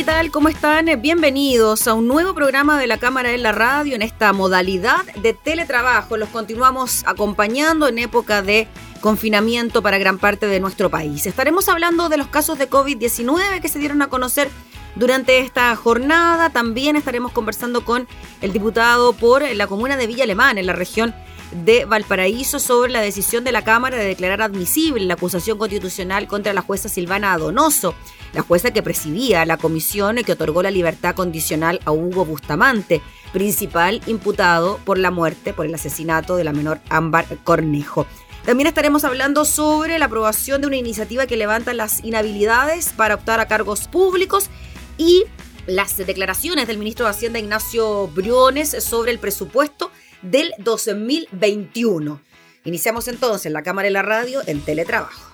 ¿Qué tal? ¿Cómo están? Bienvenidos a un nuevo programa de la Cámara en la Radio en esta modalidad de teletrabajo. Los continuamos acompañando en época de confinamiento para gran parte de nuestro país. Estaremos hablando de los casos de COVID-19 que se dieron a conocer durante esta jornada. También estaremos conversando con el diputado por la comuna de Villa Alemán, en la región de Valparaíso sobre la decisión de la Cámara de declarar admisible la acusación constitucional contra la jueza Silvana Donoso, la jueza que presidía la comisión que otorgó la libertad condicional a Hugo Bustamante, principal imputado por la muerte, por el asesinato de la menor Ámbar Cornejo. También estaremos hablando sobre la aprobación de una iniciativa que levanta las inhabilidades para optar a cargos públicos y las declaraciones del ministro de Hacienda Ignacio Briones sobre el presupuesto del 2021. Iniciamos entonces la cámara y la radio en teletrabajo.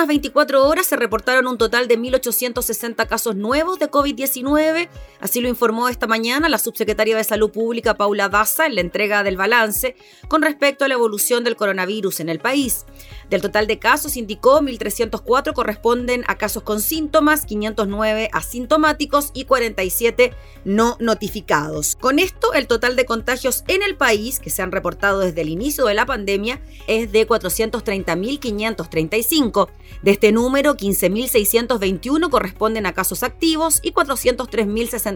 Últimas 24 horas se reportaron un total de 1.860 casos nuevos de COVID-19, así lo informó esta mañana la subsecretaria de Salud Pública Paula Daza en la entrega del balance con respecto a la evolución del coronavirus en el país. Del total de casos, indicó 1.304 corresponden a casos con síntomas, 509 asintomáticos y 47 no notificados. Con esto, el total de contagios en el país, que se han reportado desde el inicio de la pandemia, es de 430.535. De este número, 15.621 corresponden a casos activos y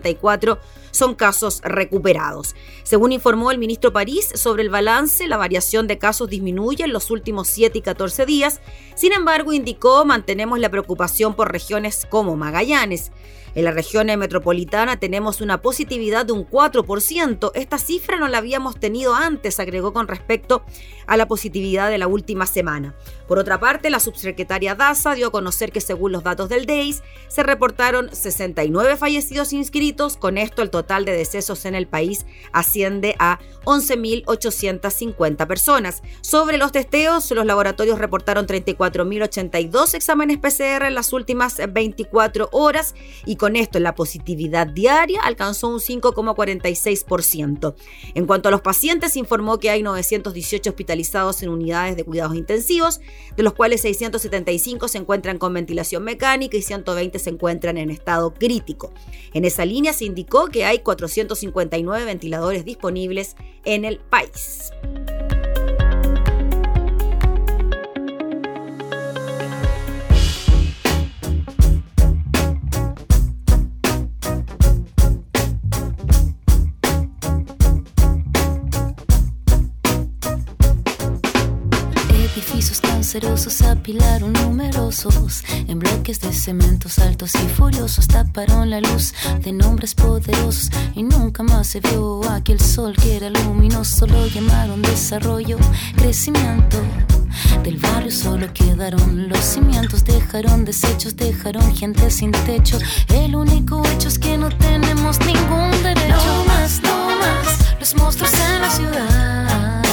403.064 son casos recuperados. Según informó el ministro París sobre el balance, la variación de casos disminuye en los últimos 7 y 14 días. Sin embargo, indicó, mantenemos la preocupación por regiones como Magallanes. En la región metropolitana tenemos una positividad de un 4%. Esta cifra no la habíamos tenido antes, agregó con respecto a la positividad de la última semana. Por otra parte, la subsecretaria Daza dio a conocer que según los datos del DEIS se reportaron 69 fallecidos inscritos. Con esto el total de decesos en el país asciende a 11.850 personas. Sobre los testeos, los laboratorios reportaron 34.082 exámenes PCR en las últimas 24 horas y con esto la positividad diaria alcanzó un 5,46%. En cuanto a los pacientes, informó que hay 918 hospitalizados en unidades de cuidados intensivos, de los cuales 675 se encuentran con ventilación mecánica y 120 se encuentran en estado crítico. En esa línea se indicó que hay 459 ventiladores disponibles en el país. Cancerosos apilaron numerosos en bloques de cementos altos y furiosos taparon la luz de nombres poderosos y nunca más se vio aquel sol que era luminoso lo llamaron desarrollo crecimiento del barrio solo quedaron los cimientos dejaron desechos dejaron gente sin techo el único hecho es que no tenemos ningún derecho no más no más los monstruos en la ciudad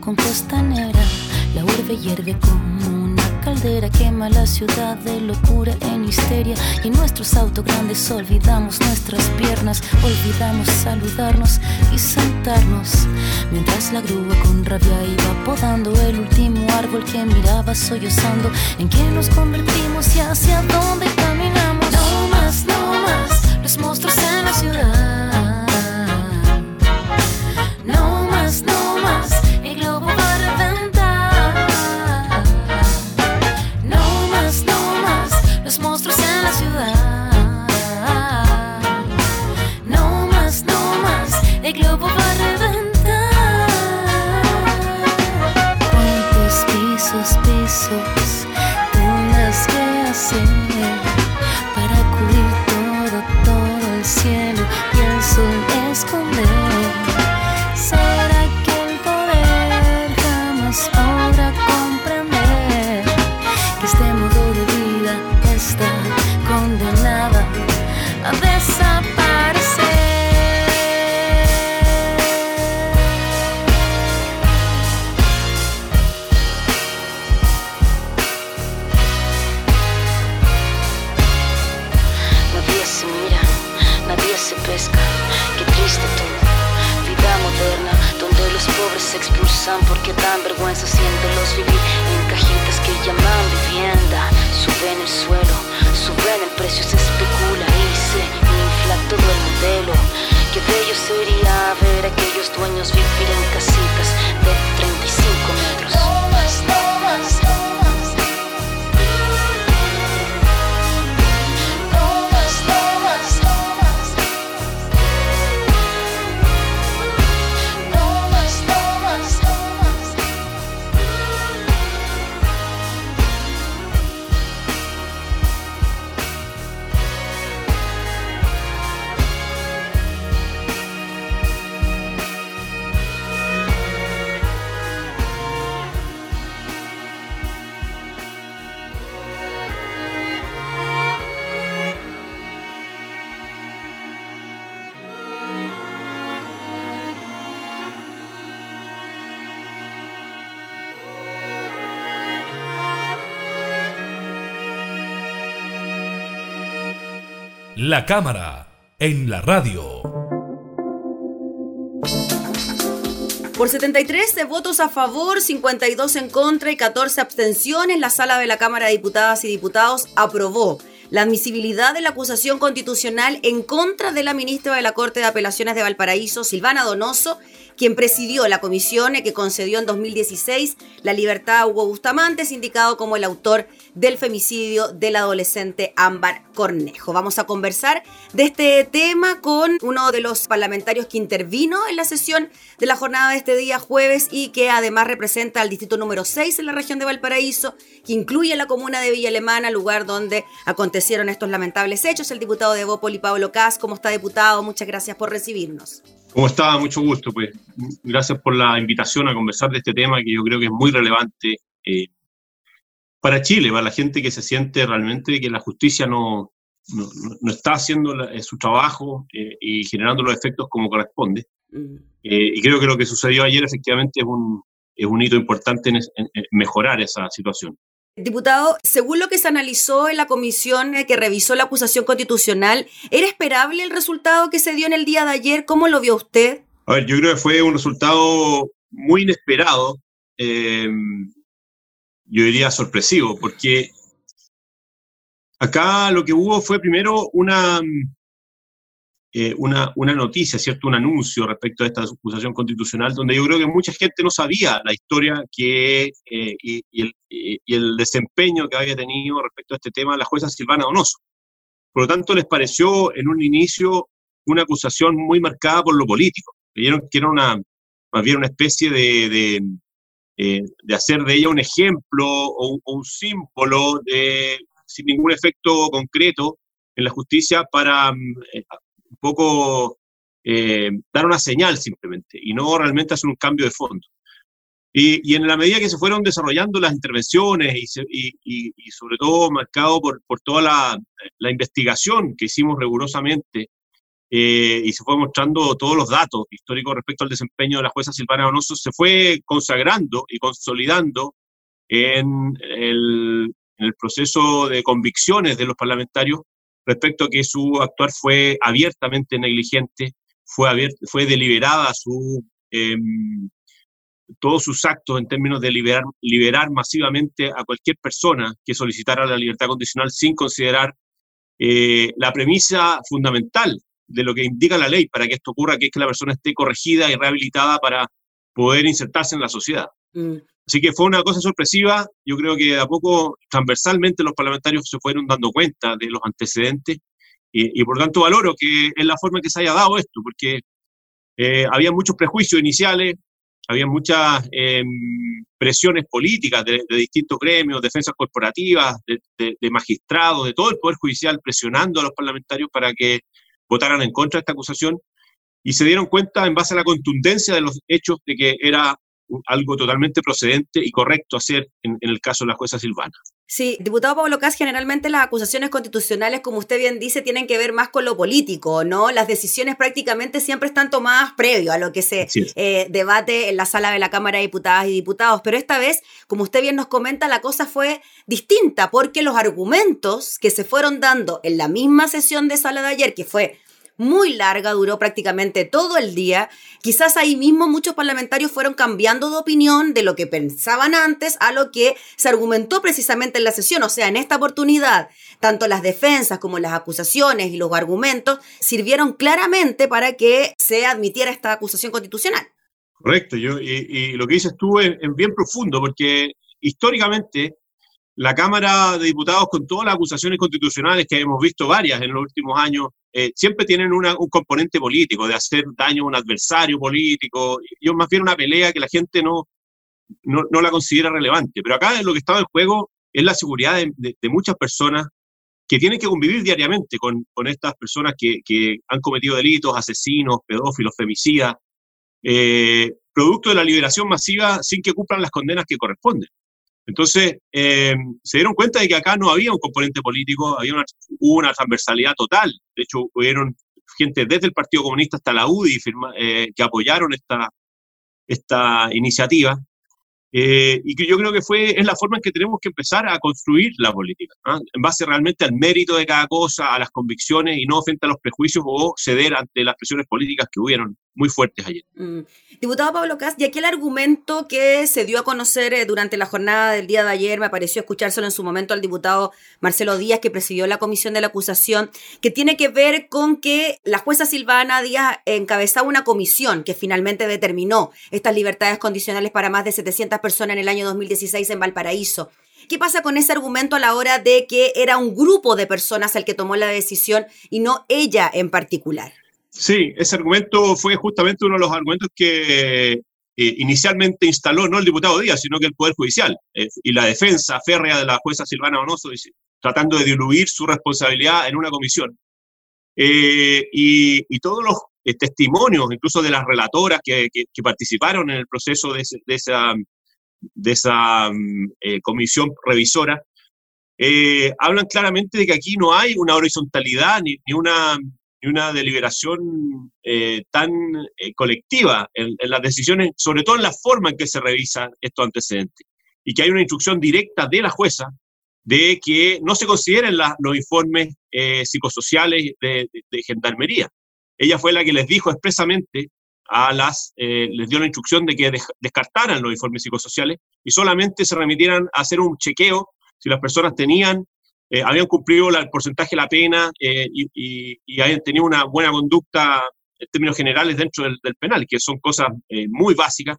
con costanera. La urbe hierve como una caldera, quema la ciudad de locura en histeria. Y en nuestros autos grandes olvidamos nuestras piernas, olvidamos saludarnos y sentarnos. Mientras la grúa con rabia iba podando el último árbol que miraba sollozando. ¿En qué nos convertimos y hacia dónde caminamos? No más, no más, los monstruos en la ciudad. porque dan vergüenza siéntelos vivir en cajitas que llaman vivienda. Suben el suelo La cámara en la radio. Por 73 votos a favor, 52 en contra y 14 abstenciones, la sala de la Cámara de Diputadas y Diputados aprobó la admisibilidad de la acusación constitucional en contra de la ministra de la Corte de Apelaciones de Valparaíso, Silvana Donoso, quien presidió la comisión que concedió en 2016 la libertad a Hugo Bustamante, indicado como el autor del femicidio del adolescente Ámbar Cornejo. Vamos a conversar de este tema con uno de los parlamentarios que intervino en la sesión de la jornada de este día jueves y que además representa al distrito número 6 en la región de Valparaíso, que incluye la comuna de Villa Alemana, lugar donde acontecieron estos lamentables hechos. El diputado de Bópoli, Pablo Cas, ¿cómo está diputado? Muchas gracias por recibirnos. ¿Cómo está? Mucho gusto. Pues gracias por la invitación a conversar de este tema que yo creo que es muy relevante eh, para Chile, para la gente que se siente realmente que la justicia no, no, está haciendo su trabajo eh, y generando los efectos como corresponde. Mm. Eh, y creo que lo que sucedió ayer efectivamente es un, es un hito importante en mejorar esa situación. Diputado, según lo que se analizó en la comisión eh, que revisó la acusación constitucional, ¿era esperable el resultado que se dio en el día de ayer? ¿Cómo lo vio usted? A ver, yo creo que fue un resultado muy inesperado, eh, yo diría sorpresivo, porque acá lo que hubo fue primero una, eh, una, una, noticia, ¿cierto? Un anuncio respecto a esta acusación constitucional, donde yo creo que mucha gente no sabía la historia que, eh, y, el, y, el, desempeño que había tenido respecto a este tema la jueza Silvana Donoso. Por lo tanto, les pareció en un inicio una acusación muy marcada por lo político. Creyeron que era una, más bien una especie de, eh, de hacer de ella un ejemplo o, o un símbolo de, sin ningún efecto concreto en la justicia para un poco eh, dar una señal simplemente y no realmente hacer un cambio de fondo. Y, en la medida que se fueron desarrollando las intervenciones y, y, sobre todo marcado por, por toda la, la, investigación que hicimos rigurosamente eh, y se fue mostrando todos los datos históricos respecto al desempeño de la jueza Silvana Donoso, se fue consagrando y consolidando en el, en el proceso de convicciones de los parlamentarios respecto a que su actuar fue abiertamente negligente, fue, fue deliberada su, em, todos sus actos en términos de liberar, liberar masivamente a cualquier persona que solicitara la libertad condicional sin considerar eh, la premisa fundamental de lo que indica la ley para que esto ocurra, que es que la persona esté corregida y rehabilitada para poder insertarse en la sociedad. Mm. Así que fue una cosa sorpresiva. Yo creo que a poco transversalmente los parlamentarios se fueron dando cuenta de los antecedentes y, por tanto valoro que es la forma en que se haya dado esto, porque eh, había muchos prejuicios iniciales, había muchas em, presiones políticas de, distintos gremios, defensas corporativas, de, de, magistrados, de todo el Poder Judicial presionando a los parlamentarios para que votaran en contra de esta acusación y se dieron cuenta en base a la contundencia de los hechos de que era algo totalmente procedente y correcto hacer en, el caso de la jueza Silvana. Sí, diputado Pablo Cas, generalmente las acusaciones constitucionales, como usted bien dice, tienen que ver más con lo político, ¿no? Las decisiones prácticamente siempre están tomadas previo a lo que se eh, debate en la sala de la Cámara de Diputadas y Diputados, pero esta vez, como usted bien nos comenta, la cosa fue distinta porque los argumentos que se fueron dando en la misma sesión de sala de ayer, que fue muy larga, duró prácticamente todo el día. Quizás ahí mismo muchos parlamentarios fueron cambiando de opinión de lo que pensaban antes a lo que se argumentó precisamente en la sesión. O sea, en esta oportunidad, tanto las defensas como las acusaciones y los argumentos sirvieron claramente para que se admitiera esta acusación constitucional. Correcto, yo, y, lo que dices tú es bien profundo, porque históricamente la Cámara de Diputados, con todas las acusaciones constitucionales que hemos visto varias en los últimos años, eh, siempre tienen un componente político, de hacer daño a un adversario político, y más bien una pelea que la gente no, no, la considera relevante. Pero acá lo que estaba en juego es la seguridad de, muchas personas que tienen que convivir diariamente con, estas personas que, han cometido delitos, asesinos, pedófilos, femicidas, eh, producto de la liberación masiva sin que cumplan las condenas que corresponden. Entonces, eh, se dieron cuenta de que acá no había un componente político, había una, hubo una transversalidad total. De hecho, hubieron gente desde el Partido Comunista hasta la UDI firma, eh, que apoyaron esta, esta iniciativa. Eh, y que yo creo que fue, es la forma en que tenemos que empezar a construir la política, ¿ah? en base realmente al mérito de cada cosa, a las convicciones y no frente a los prejuicios o ceder ante las presiones políticas que hubieron muy fuertes ayer. Mm. Diputado Pablo Cast, y aquel argumento que se dio a conocer eh, durante la jornada del día de ayer, me pareció escuchárselo en su momento al diputado Marcelo Díaz, que presidió la comisión de la acusación, que tiene que ver con que la jueza Silvana Díaz encabezaba una comisión que finalmente determinó estas libertades condicionales para más de 700 personas en el año 2016 en Valparaíso. ¿Qué pasa con ese argumento a la hora de que era un grupo de personas el que tomó la decisión y no ella en particular? Sí, ese argumento fue justamente uno de los argumentos que eh, inicialmente instaló no el diputado Díaz, sino que el Poder Judicial eh, y la defensa férrea de la jueza Silvana Bonoso, tratando de diluir su responsabilidad en una comisión. Eh, y, todos los testimonios, incluso de las relatoras que, participaron en el proceso de, esa, de esa mm, eh, comisión revisora, eh, hablan claramente de que aquí no hay una horizontalidad ni, una, ni una deliberación eh, tan colectiva en, las decisiones, sobre todo en la forma en que se revisan estos antecedentes, y que hay una instrucción directa de la jueza de que no se consideren los informes psicosociales de, de, gendarmería. Ella fue la que les dijo expresamente a las, eh, les dio la instrucción de que descartaran los informes psicosociales y solamente se remitieran a hacer un chequeo si las personas tenían, eh, habían cumplido el porcentaje de la pena eh, y, y, habían tenido una buena conducta en términos generales dentro del, penal, que son cosas muy básicas.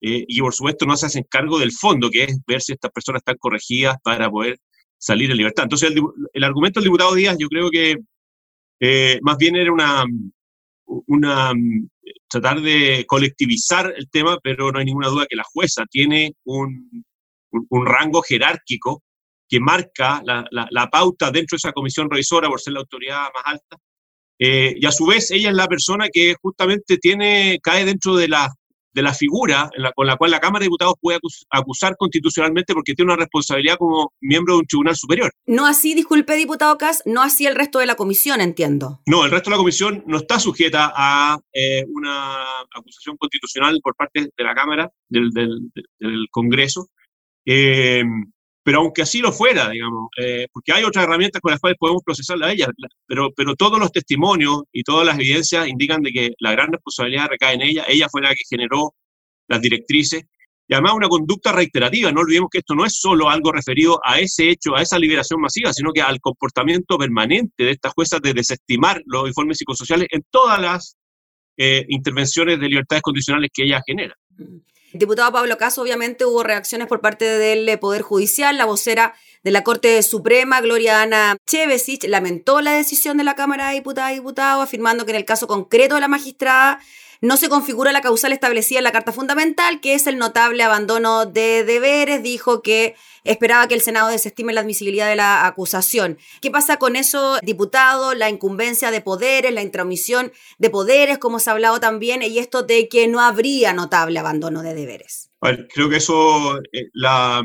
y por supuesto no se hacen cargo del fondo, que es ver si estas personas están corregidas para poder salir en libertad. Entonces, el, el argumento del diputado Díaz, yo creo que más bien era una, una, tratar de colectivizar el tema, pero no hay ninguna duda que la jueza tiene un, un, rango jerárquico que marca la, la, pauta dentro de esa comisión revisora por ser la autoridad más alta. Eh, y a su vez, ella es la persona que justamente tiene, cae dentro de la de la figura con la cual la Cámara de Diputados puede acusar constitucionalmente porque tiene una responsabilidad como miembro de un tribunal superior. No así, disculpe, diputado Cas, no así el resto de la comisión, entiendo. No, el resto de la comisión no está sujeta a eh, una acusación constitucional por parte de la Cámara, del, Congreso. Eh, pero aunque así lo fuera, digamos, eh, porque hay otras herramientas con las cuales podemos procesarla a ella, pero, pero todos los testimonios y todas las evidencias indican de que la gran responsabilidad recae en ella, ella fue la que generó las directrices, y además una conducta reiterativa, no olvidemos que esto no es solo algo referido a ese hecho, a esa liberación masiva, sino que al comportamiento permanente de estas juezas de desestimar los informes psicosociales en todas las eh, intervenciones de libertades condicionales que ella genera. Diputado Pablo Caso, obviamente hubo reacciones por parte del eh, Poder Judicial. La vocera de la Corte Suprema, Gloria Ana Chevesich, lamentó la decisión de la Cámara de Diputadas y Diputados, afirmando que en el caso concreto de la magistrada no se configura la causal establecida en la Carta Fundamental, que es el notable abandono de deberes. Dijo que esperaba que el Senado desestime la admisibilidad de la acusación. ¿Qué pasa con eso, diputado? La incumbencia de poderes, la intromisión de poderes, como se ha hablado también, y esto de que no habría notable abandono de deberes. creo que eso, eh, la,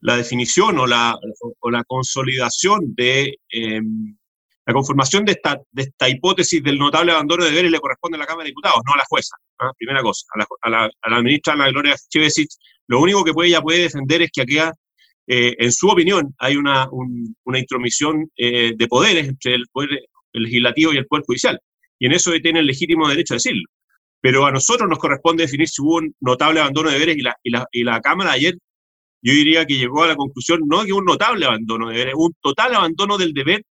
la, definición o la, o la consolidación de... Em, la conformación de esta, de esta hipótesis del notable abandono de deberes le corresponde a la Cámara de Diputados, no a la jueza. ¿ah? Primera cosa, a la, a, la, ministra Ana Gloria Chevesich, lo único que puede, ella puede defender es que aquí, eh, en su opinión, hay una, una intromisión eh, de poderes entre el poder legislativo y el poder judicial. Y en eso tiene el legítimo derecho a decirlo. Pero a nosotros nos corresponde definir si hubo un notable abandono de deberes y la, y la, y la Cámara ayer, yo diría que llegó a la conclusión no que un notable abandono de deberes, un total abandono del deber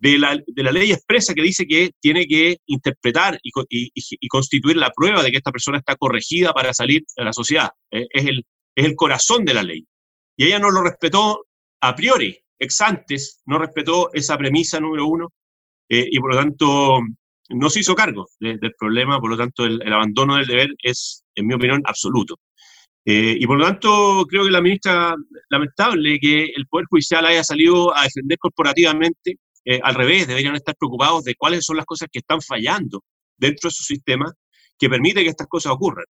de la, de la, ley expresa que dice que tiene que interpretar y, constituir la prueba de que esta persona está corregida para salir a la sociedad. Eh, es, el, es el corazón de la ley. Y ella no lo respetó a priori, ex antes, no respetó esa premisa número uno eh, y por lo tanto no se hizo cargo del problema, por lo tanto el, abandono del deber es, en mi opinión, absoluto. Eh, y por lo tanto, creo que la ministra, lamentable que el Poder Judicial haya salido a defender corporativamente eh, al revés, deberían estar preocupados de cuáles son las cosas que están fallando dentro de su sistema que permite que estas cosas ocurran.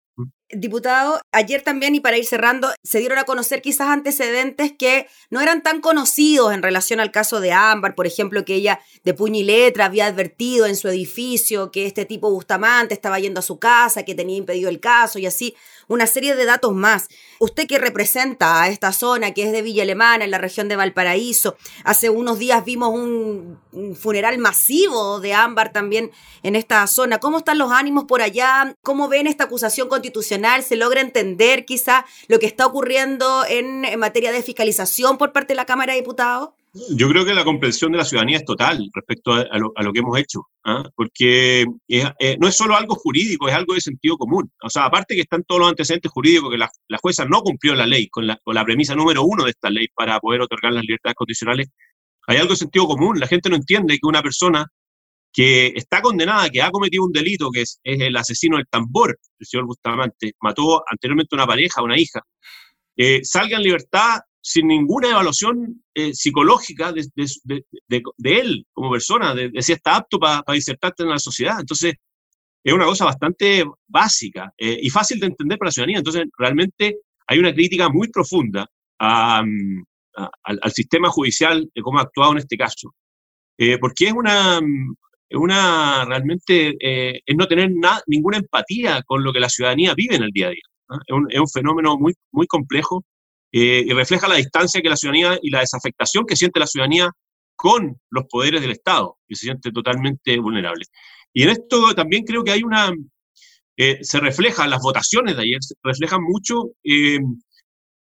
Diputado, ayer también y para ir cerrando, se dieron a conocer quizás antecedentes que no eran tan conocidos en relación al caso de Ámbar, por ejemplo, que ella de puño y letra había advertido en su edificio que este tipo Bustamante estaba yendo a su casa, que tenía impedido el caso y así una serie de datos más. Usted que representa a esta zona, que es de Villa Alemana, en la región de Valparaíso, hace unos días vimos un, funeral masivo de Ámbar también en esta zona. ¿Cómo están los ánimos por allá? ¿Cómo ven esta acusación constitucional? ¿Se logra entender quizá lo que está ocurriendo en, materia de fiscalización por parte de la Cámara de Diputados? Yo creo que la comprensión de la ciudadanía es total respecto a, lo, que hemos hecho, ¿ah? porque eh, no es solo algo jurídico, es algo de sentido común. O sea, aparte que están todos los antecedentes jurídicos, que la, jueza no cumplió la ley con la, con la premisa número uno de esta ley para poder otorgar las libertades condicionales, hay algo de sentido común. La gente no entiende que una persona que está condenada, que ha cometido un delito, que es, el asesino del tambor, el señor Bustamante, mató anteriormente una pareja, una hija, eh, salga en libertad sin ninguna evaluación eh, psicológica de, él como persona, de, si está apto para insertarse en la sociedad. Entonces, es una cosa bastante básica eh, y fácil de entender para la ciudadanía. Entonces, realmente hay una crítica muy profunda al, sistema judicial de cómo ha actuado en este caso. Eh, porque es una, una realmente, es no tener ninguna empatía con lo que la ciudadanía vive en el día a día. Es, un, es, un, fenómeno muy, muy complejo eh, y refleja la distancia que la ciudadanía y la desafectación que siente la ciudadanía con los poderes del Estado, que se siente totalmente vulnerable. Y en esto también creo que hay una, eh, se refleja, las votaciones de ayer reflejan mucho eh,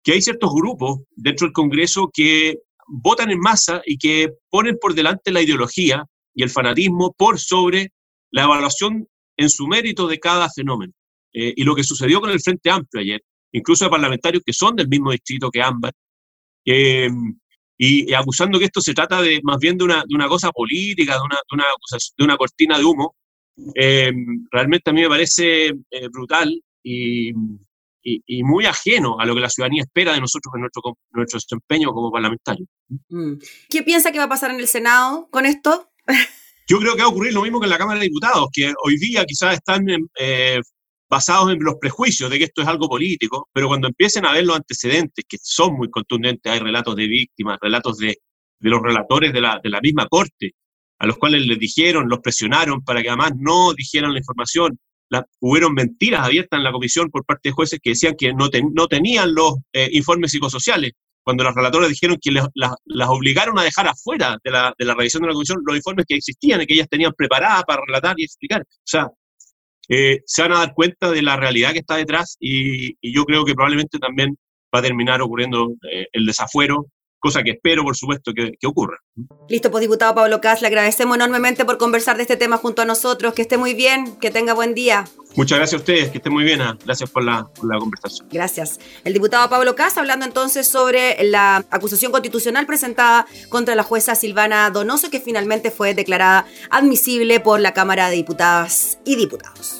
que hay ciertos grupos dentro del Congreso que votan en masa y que ponen por delante la ideología y el fanatismo por sobre la evaluación en su mérito de cada fenómeno. y lo que sucedió con el Frente Amplio ayer, incluso de parlamentarios que son del mismo distrito que Ámbar, eh, y, acusando que esto se trata de más bien de una, de una cosa política, de una, de una, de una cortina de humo, eh, realmente a mí me parece eh, brutal y, y, muy ajeno a lo que la ciudadanía espera de nosotros en nuestro, nuestro desempeño como parlamentarios. Mm. ¿Qué piensa que va a pasar en el Senado con esto? Yo creo que va a ocurrir lo mismo que en la Cámara de Diputados, que hoy día quizás están eh, basados en los prejuicios de que esto es algo político, pero cuando empiecen a ver los antecedentes, que son muy contundentes, hay relatos de víctimas, relatos de, de los relatores de la, de la misma corte, a los cuales les dijeron, los presionaron para que además no dijeran la información. La, hubieron mentiras abiertas en la comisión por parte de jueces que decían que no, no tenían los eh, informes psicosociales. Cuando los relatores dijeron que las obligaron a dejar afuera de la, de la revisión de la comisión los informes que existían y que ellas tenían preparadas para relatar y explicar. O sea, eh, se van a dar cuenta de la realidad que está detrás y, yo creo que probablemente también va a terminar ocurriendo eh, el desafuero, cosa que espero, por supuesto, que, ocurra. Listo, pues diputado Pablo Cas, le agradecemos enormemente por conversar de este tema junto a nosotros. Que esté muy bien, que tenga buen día. Muchas gracias a ustedes, que esté muy bien. Gracias por la, por la conversación. Gracias. El diputado Pablo Cas hablando entonces sobre la acusación constitucional presentada contra la jueza Silvana Donoso, que finalmente fue declarada admisible por la Cámara de Diputadas y Diputados.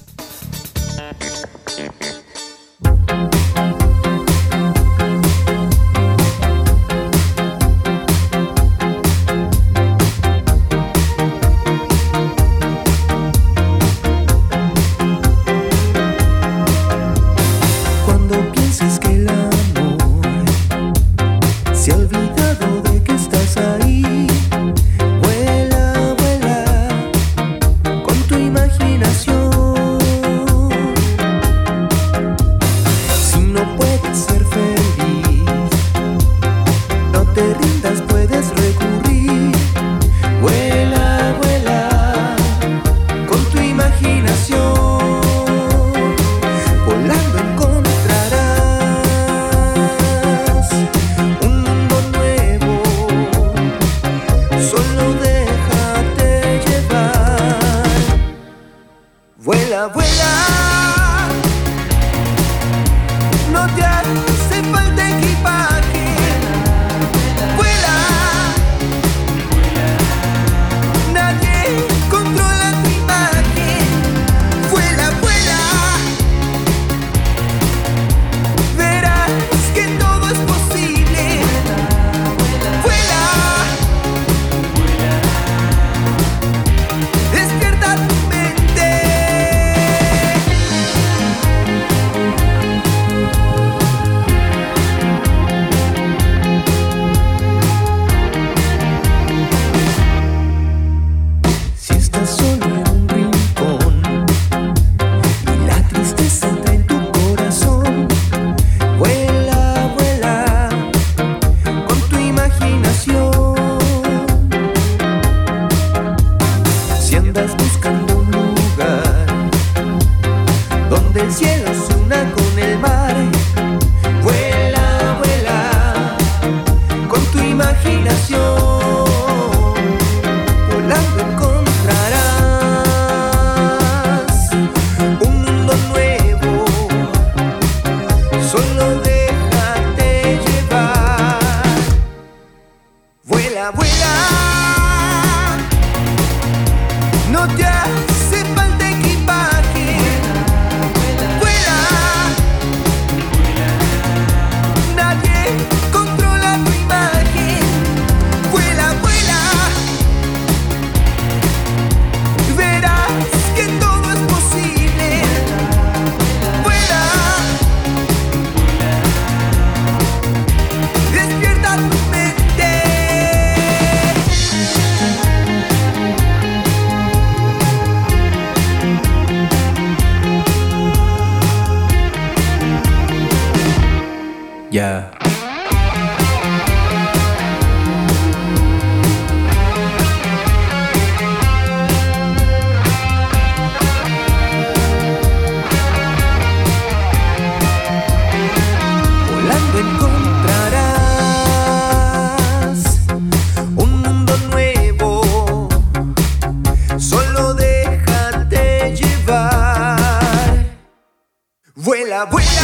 up. We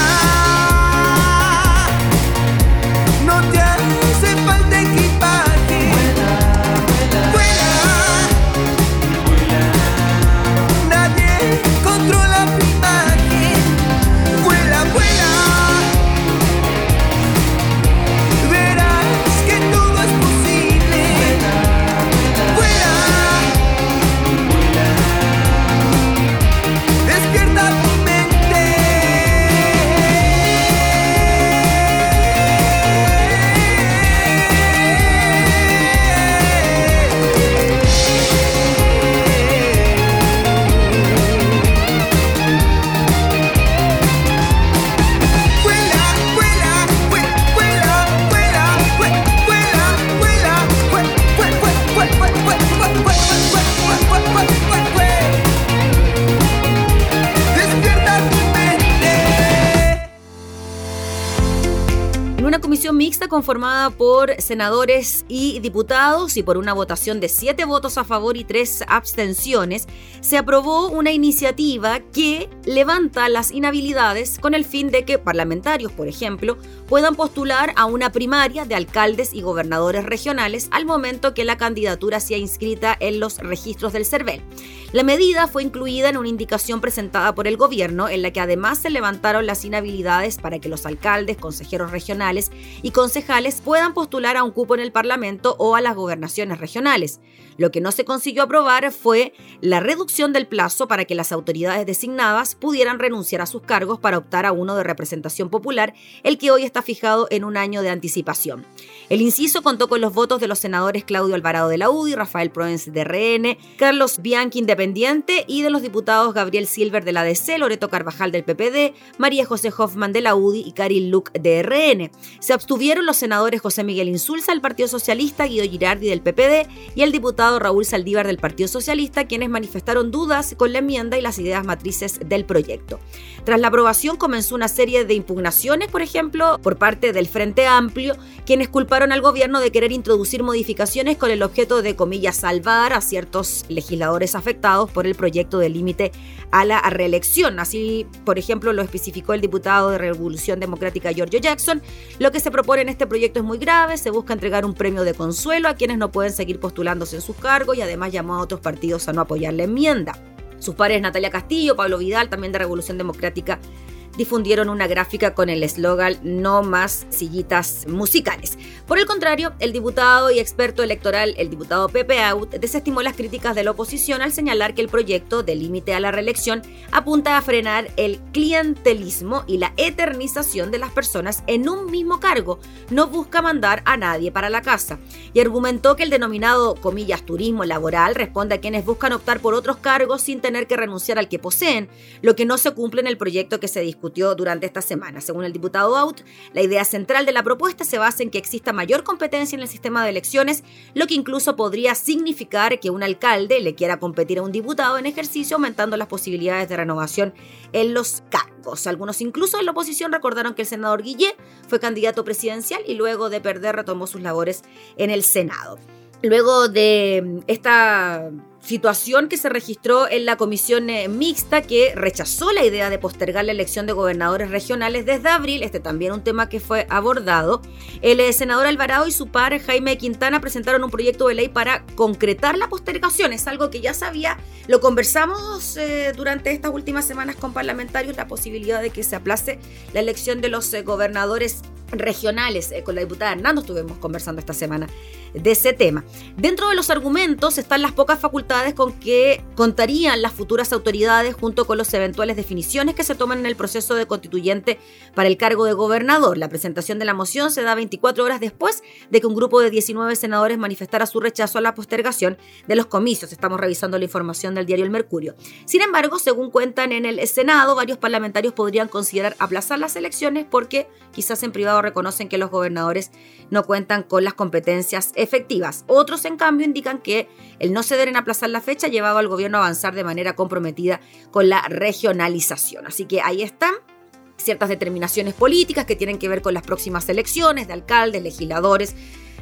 conformada por senadores y diputados y por una votación de siete votos a favor y tres abstenciones, se aprobó una iniciativa que levanta las inhabilidades con el fin de que parlamentarios, por ejemplo, puedan postular a una primaria de alcaldes y gobernadores regionales al momento que la candidatura sea inscrita en los registros del CERVEL. La medida fue incluida en una indicación presentada por el gobierno en la que además se levantaron las inhabilidades para que los alcaldes, consejeros regionales y concejales puedan postular a un cupo en el Parlamento o a las gobernaciones regionales. Lo que no se consiguió aprobar fue la reducción del plazo para que las autoridades designadas pudieran renunciar a sus cargos para optar a uno de representación popular, el que hoy está fijado en un año de anticipación. El inciso contó con los votos de los senadores Claudio Alvarado de la UDI, Rafael Proens de RN, Carlos Bianchi Independiente y de los diputados Gabriel Silver de la DC, Loreto Carvajal del PPD, María José Hoffman de la UDI y Karil Luc de RN. Se abstuvieron los senadores José Miguel Insulza del Partido Socialista, Guido Girardi del PPD y el diputado Raúl Saldívar del Partido Socialista, quienes manifestaron dudas con la enmienda y las ideas matrices del proyecto. Tras la aprobación comenzó una serie de impugnaciones, por ejemplo, por parte del Frente Amplio, quienes culparon al gobierno de querer introducir modificaciones con el objeto de, comillas, salvar a ciertos legisladores afectados por el proyecto de límite a la reelección. Así, por ejemplo, lo especificó el diputado de Revolución Democrática Giorgio Jackson. Lo que se propone en este proyecto es muy grave, se busca entregar un premio de consuelo a quienes no pueden seguir postulándose en sus cargos y además llamó a otros partidos a no apoyar la enmienda. Sus pares Natalia Castillo, Pablo Vidal, también de Revolución Democrática, difundieron una gráfica con el eslogan No más sillitas musicales. Por el contrario, el diputado y experto electoral, el diputado Pepe Out, desestimó las críticas de la oposición al señalar que el proyecto de límite a la reelección apunta a frenar el clientelismo y la eternización de las personas en un mismo cargo. No busca mandar a nadie para la casa. Y argumentó que el denominado, comillas, turismo laboral responde a quienes buscan optar por otros cargos sin tener que renunciar al que poseen, lo que no se cumple en el proyecto que se discute durante esta semana. Según el diputado Out, la idea central de la propuesta se basa en que exista mayor competencia en el sistema de elecciones, lo que incluso podría significar que un alcalde le quiera competir a un diputado en ejercicio, aumentando las posibilidades de renovación en los cargos. Algunos incluso en la oposición recordaron que el senador Guillé fue candidato presidencial y luego de perder retomó sus labores en el Senado. Luego de esta situación que se registró en la comisión eh, mixta que rechazó la idea de postergar la elección de gobernadores regionales desde abril, este también un tema que fue abordado. El eh, senador Alvarado y su par Jaime Quintana presentaron un proyecto de ley para concretar la postergación, es algo que ya sabía, lo conversamos eh, durante estas últimas semanas con parlamentarios, la posibilidad de que se aplace la elección de los gobernadores regionales. con la diputada Hernando estuvimos conversando esta semana de ese tema. Dentro de los argumentos están las pocas facultades con que contarían las futuras autoridades junto con las eventuales definiciones que se toman en el proceso de constituyente para el cargo de gobernador. La presentación de la moción se da 24 horas después de que un grupo de 19 senadores manifestara su rechazo a la postergación de los comicios. Estamos revisando la información del diario El Mercurio. Sin embargo, según cuentan en el Senado, varios parlamentarios podrían considerar aplazar las elecciones porque quizás en privado reconocen que los gobernadores no cuentan con las competencias efectivas. Otros, en cambio, indican que el no ceder en aplazar la fecha ha llevado al gobierno a avanzar de manera comprometida con la regionalización. Así que ahí están ciertas determinaciones políticas que tienen que ver con las próximas elecciones de alcaldes, legisladores,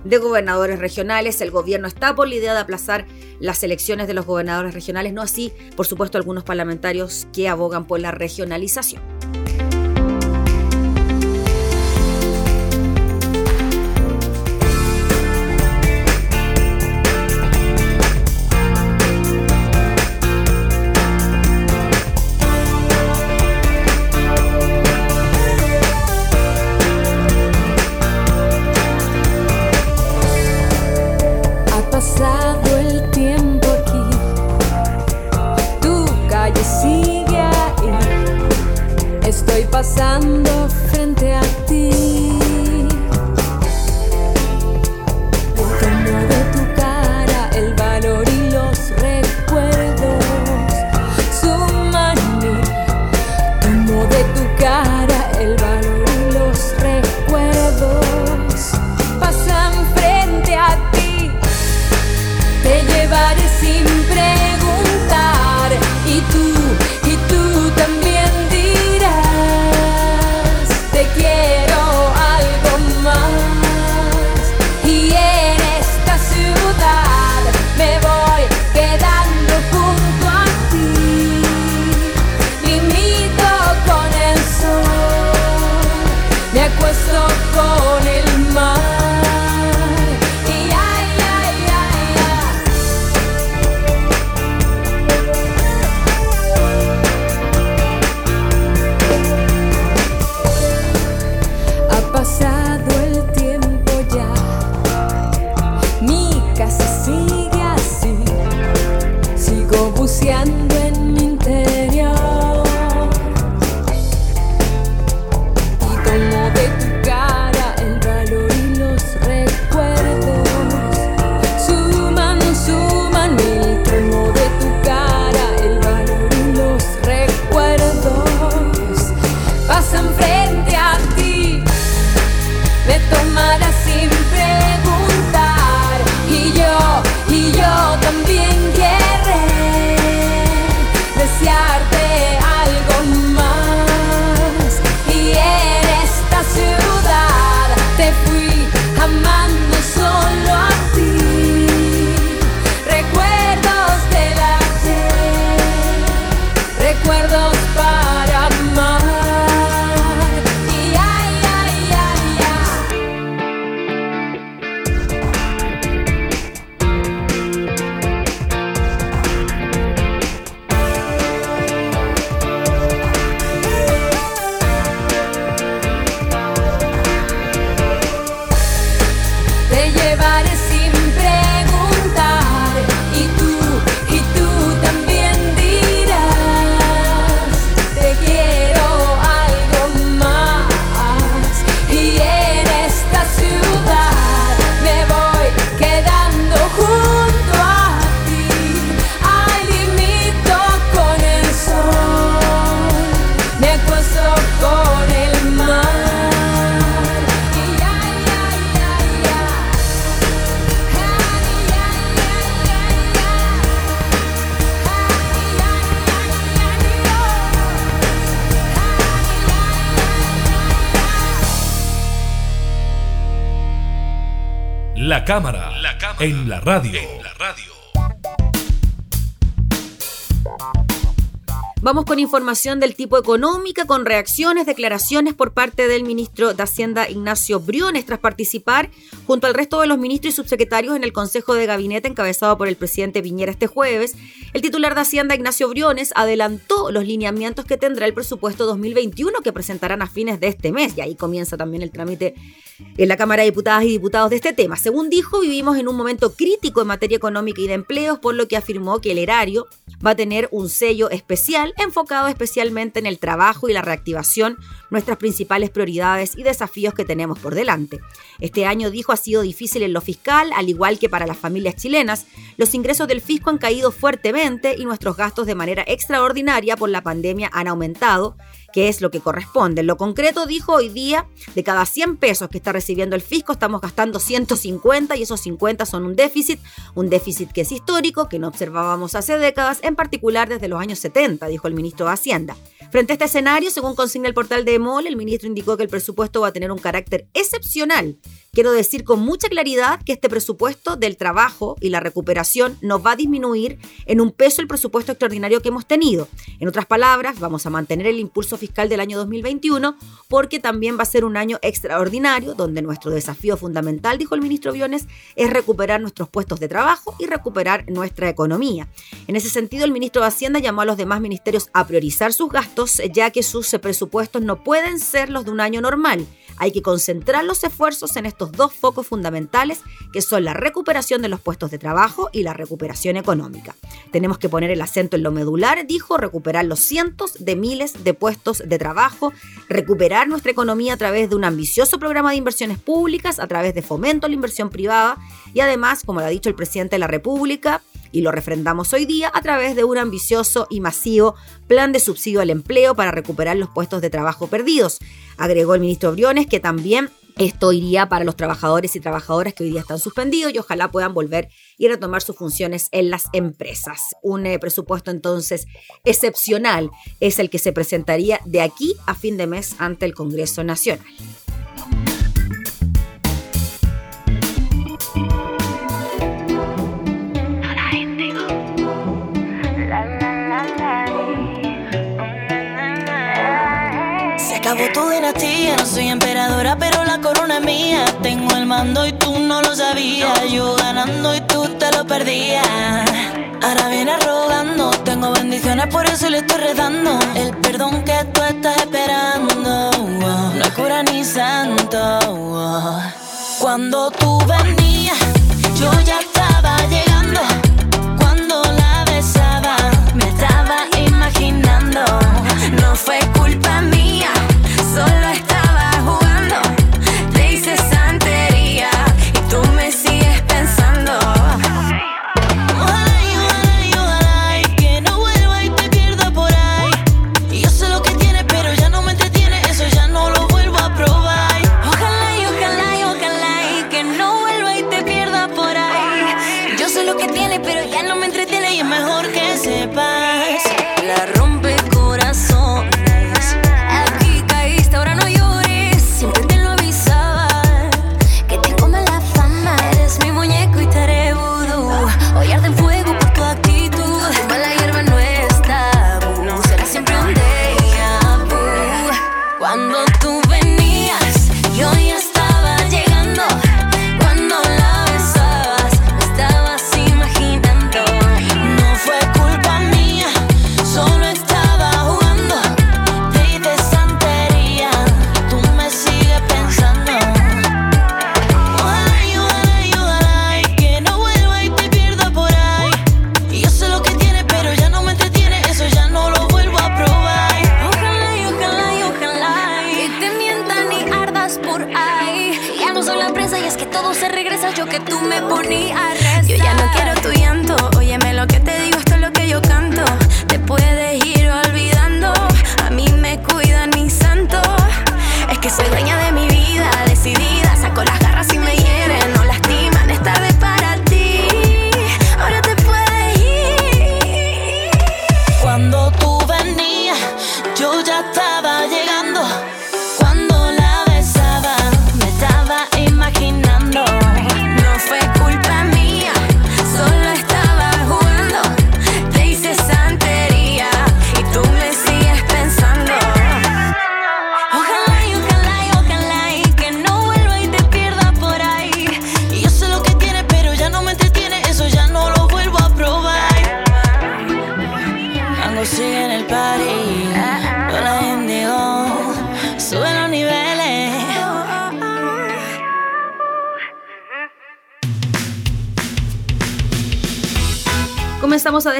de gobernadores regionales. El gobierno está por la idea de aplazar las elecciones de los gobernadores regionales, no así, por supuesto, algunos parlamentarios que abogan por la regionalización. La cámara, en la radio. Vamos con información del tipo económica, con reacciones, declaraciones por parte del ministro de Hacienda Ignacio Briones tras participar junto al resto de los ministros y subsecretarios en el Consejo de Gabinete encabezado por el presidente Piñera este jueves. El titular de Hacienda Ignacio Briones adelantó los lineamientos que tendrá el presupuesto 2021 que presentarán a fines de este mes y ahí comienza también el trámite en la Cámara de Diputadas y Diputados de este tema. Según dijo, vivimos en un momento crítico en materia económica y de empleos, por lo que afirmó que el erario va a tener un sello especial enfocado especialmente en el trabajo y la reactivación, nuestras principales prioridades y desafíos que tenemos por delante. Este año, dijo, ha sido difícil en lo fiscal, al igual que para las familias chilenas. Los ingresos del fisco han caído fuertemente y nuestros gastos de manera extraordinaria por la pandemia han aumentado que es lo que corresponde. Lo concreto, dijo hoy día, de cada 100 pesos que está recibiendo el fisco, estamos gastando 150 y esos 50 son un déficit, un déficit que es histórico, que no observábamos hace décadas, en particular desde los años 70, dijo el ministro de Hacienda. Frente a este escenario, según consigna el portal de EMOL, el ministro indicó que el presupuesto va a tener un carácter excepcional. Quiero decir con mucha claridad que este presupuesto del trabajo y la recuperación no va a disminuir en un peso el presupuesto extraordinario que hemos tenido. En otras palabras, vamos a mantener el impulso fiscal del año 2021 porque también va a ser un año extraordinario donde nuestro desafío fundamental, dijo el ministro Biones, es recuperar nuestros puestos de trabajo y recuperar nuestra economía. En ese sentido, el ministro de Hacienda llamó a los demás ministerios a priorizar sus gastos ya que sus presupuestos no pueden ser los de un año normal hay que concentrar los esfuerzos en estos dos focos fundamentales que son la recuperación de los puestos de trabajo y la recuperación económica. Tenemos que poner el acento en lo medular, dijo, recuperar los cientos de miles de puestos de trabajo, recuperar nuestra economía a través de un ambicioso programa de inversiones públicas, a través de fomento a la inversión privada y además, como lo ha dicho el presidente de la República, y lo refrendamos hoy día a través de un ambicioso y masivo plan de subsidio al empleo para recuperar los puestos de trabajo perdidos. Agregó el ministro Briones que también esto iría para los trabajadores y trabajadoras que hoy día están suspendidos y ojalá puedan volver y retomar sus funciones en las empresas. Un eh, presupuesto entonces excepcional es el que se presentaría de aquí a fin de mes ante el Congreso Nacional. No soy emperadora, pero la corona es mía. Tengo el mando y tú no lo sabías. Yo ganando y tú te lo perdías. Ahora viene rogando, tengo bendiciones, por eso le estoy redando. El perdón que tú estás esperando, no es cura ni santo. Cuando tú venías, yo ya estaba llegando. Cuando la besaba, me estaba imaginando. No fue culpa mía. Solo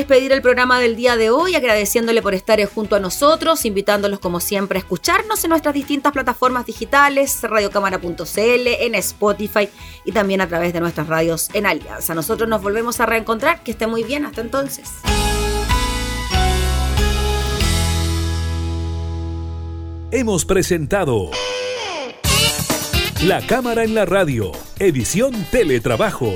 despedir el programa del día de hoy, agradeciéndole por estar junto a nosotros, invitándolos como siempre a escucharnos en nuestras distintas plataformas digitales, radiocámara.cl, en Spotify y también a través de nuestras radios en Alianza. Nosotros nos volvemos a reencontrar, que esté muy bien, hasta entonces. Hemos presentado La Cámara en la Radio, edición Teletrabajo